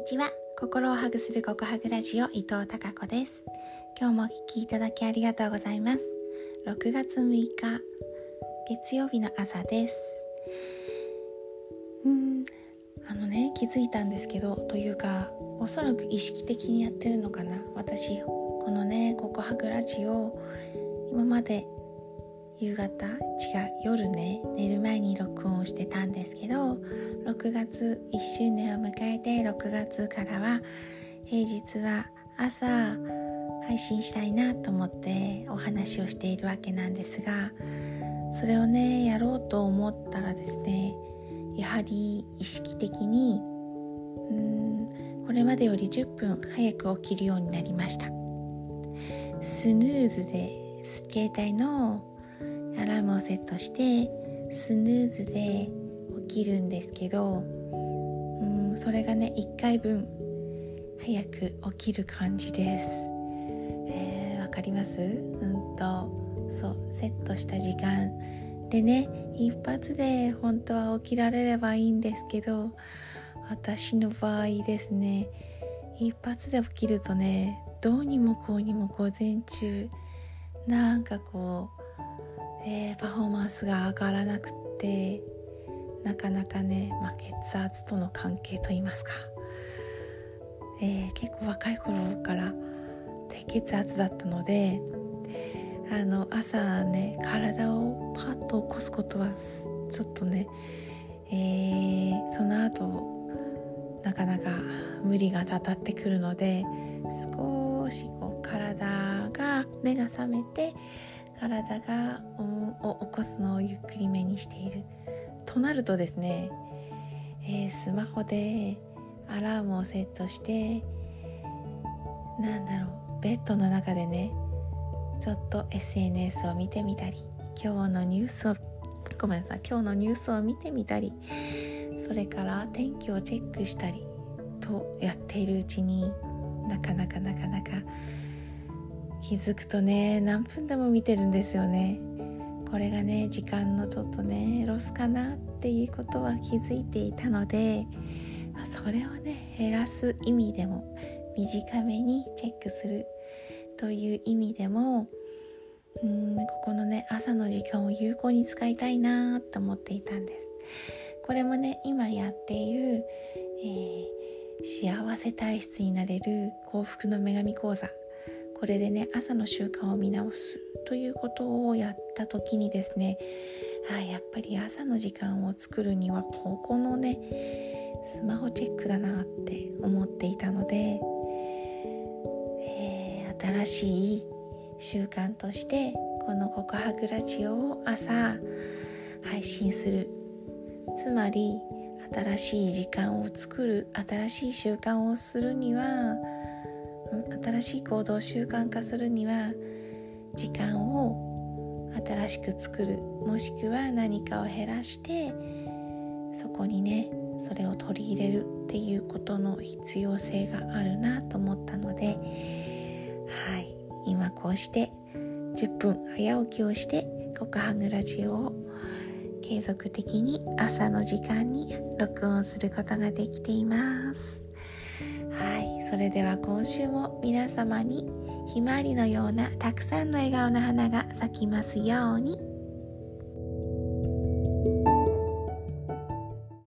にちは。心をハグするココハグラジオ伊藤孝子です。今日もお聞きいただきありがとうございます。6月6日月曜日の朝です。うん。あのね気づいたんですけどというかおそらく意識的にやってるのかな。私このねココハグラジオ今まで夕方？違う夜ね。寝る前に録音してたんですけど6月1周年を迎えて6月からは平日は朝配信したいなと思ってお話をしているわけなんですがそれをねやろうと思ったらですねやはり意識的にうんこれまでより10分早く起きるようになりました。スヌーズで携帯のアラームをセットしてスヌーズで起きるんですけどうんそれがね1回分早く起きる感じです。えー、わかります？うんとそうセットした時間。でね一発で本当は起きられればいいんですけど私の場合ですね一発で起きるとねどうにもこうにも午前中なんかこうえ、パフォーマンスが上がらなくってなかなかね、まあ、血圧との関係といいますか、えー、結構若い頃から低血圧だったのであの朝ね体をパッと起こすことはちょっとね、えー、その後なかなか無理がたたってくるので少しこう体が目が覚めて体がを起こすのをゆっくりめにしている。となるとですね、えー、スマホでアラームをセットしてなんだろうベッドの中でねちょっと SNS を見てみたり今日のニュースをごめんなさい今日のニュースを見てみたりそれから天気をチェックしたりとやっているうちになかなかなかなか気づくとね何分でも見てるんですよね。これがね時間のちょっとねロスかなっていうことは気づいていたのでそれをね減らす意味でも短めにチェックするという意味でもうんここのね朝の時間を有効に使いたいなと思っていたんです。これもね今やっている、えー、幸せ体質になれる幸福の女神講座。これでね朝の習慣を見直すということをやった時にですねあやっぱり朝の時間を作るにはここのねスマホチェックだなって思っていたので、えー、新しい習慣としてこの告白ラジオを朝配信する。つまり新しい時間を作る新しい習慣をするには新しい行動を習慣化するには時間を新しく作るもしくは何かを減らしてそこにねそれを取り入れるっていうことの必要性があるなと思ったのではい。今こうして10分早起きをして告白ラジオを継続的に朝の時間に録音することができています。はいそれでは今週も皆様にひまわりのようなたくさんの笑顔の花が咲きますように。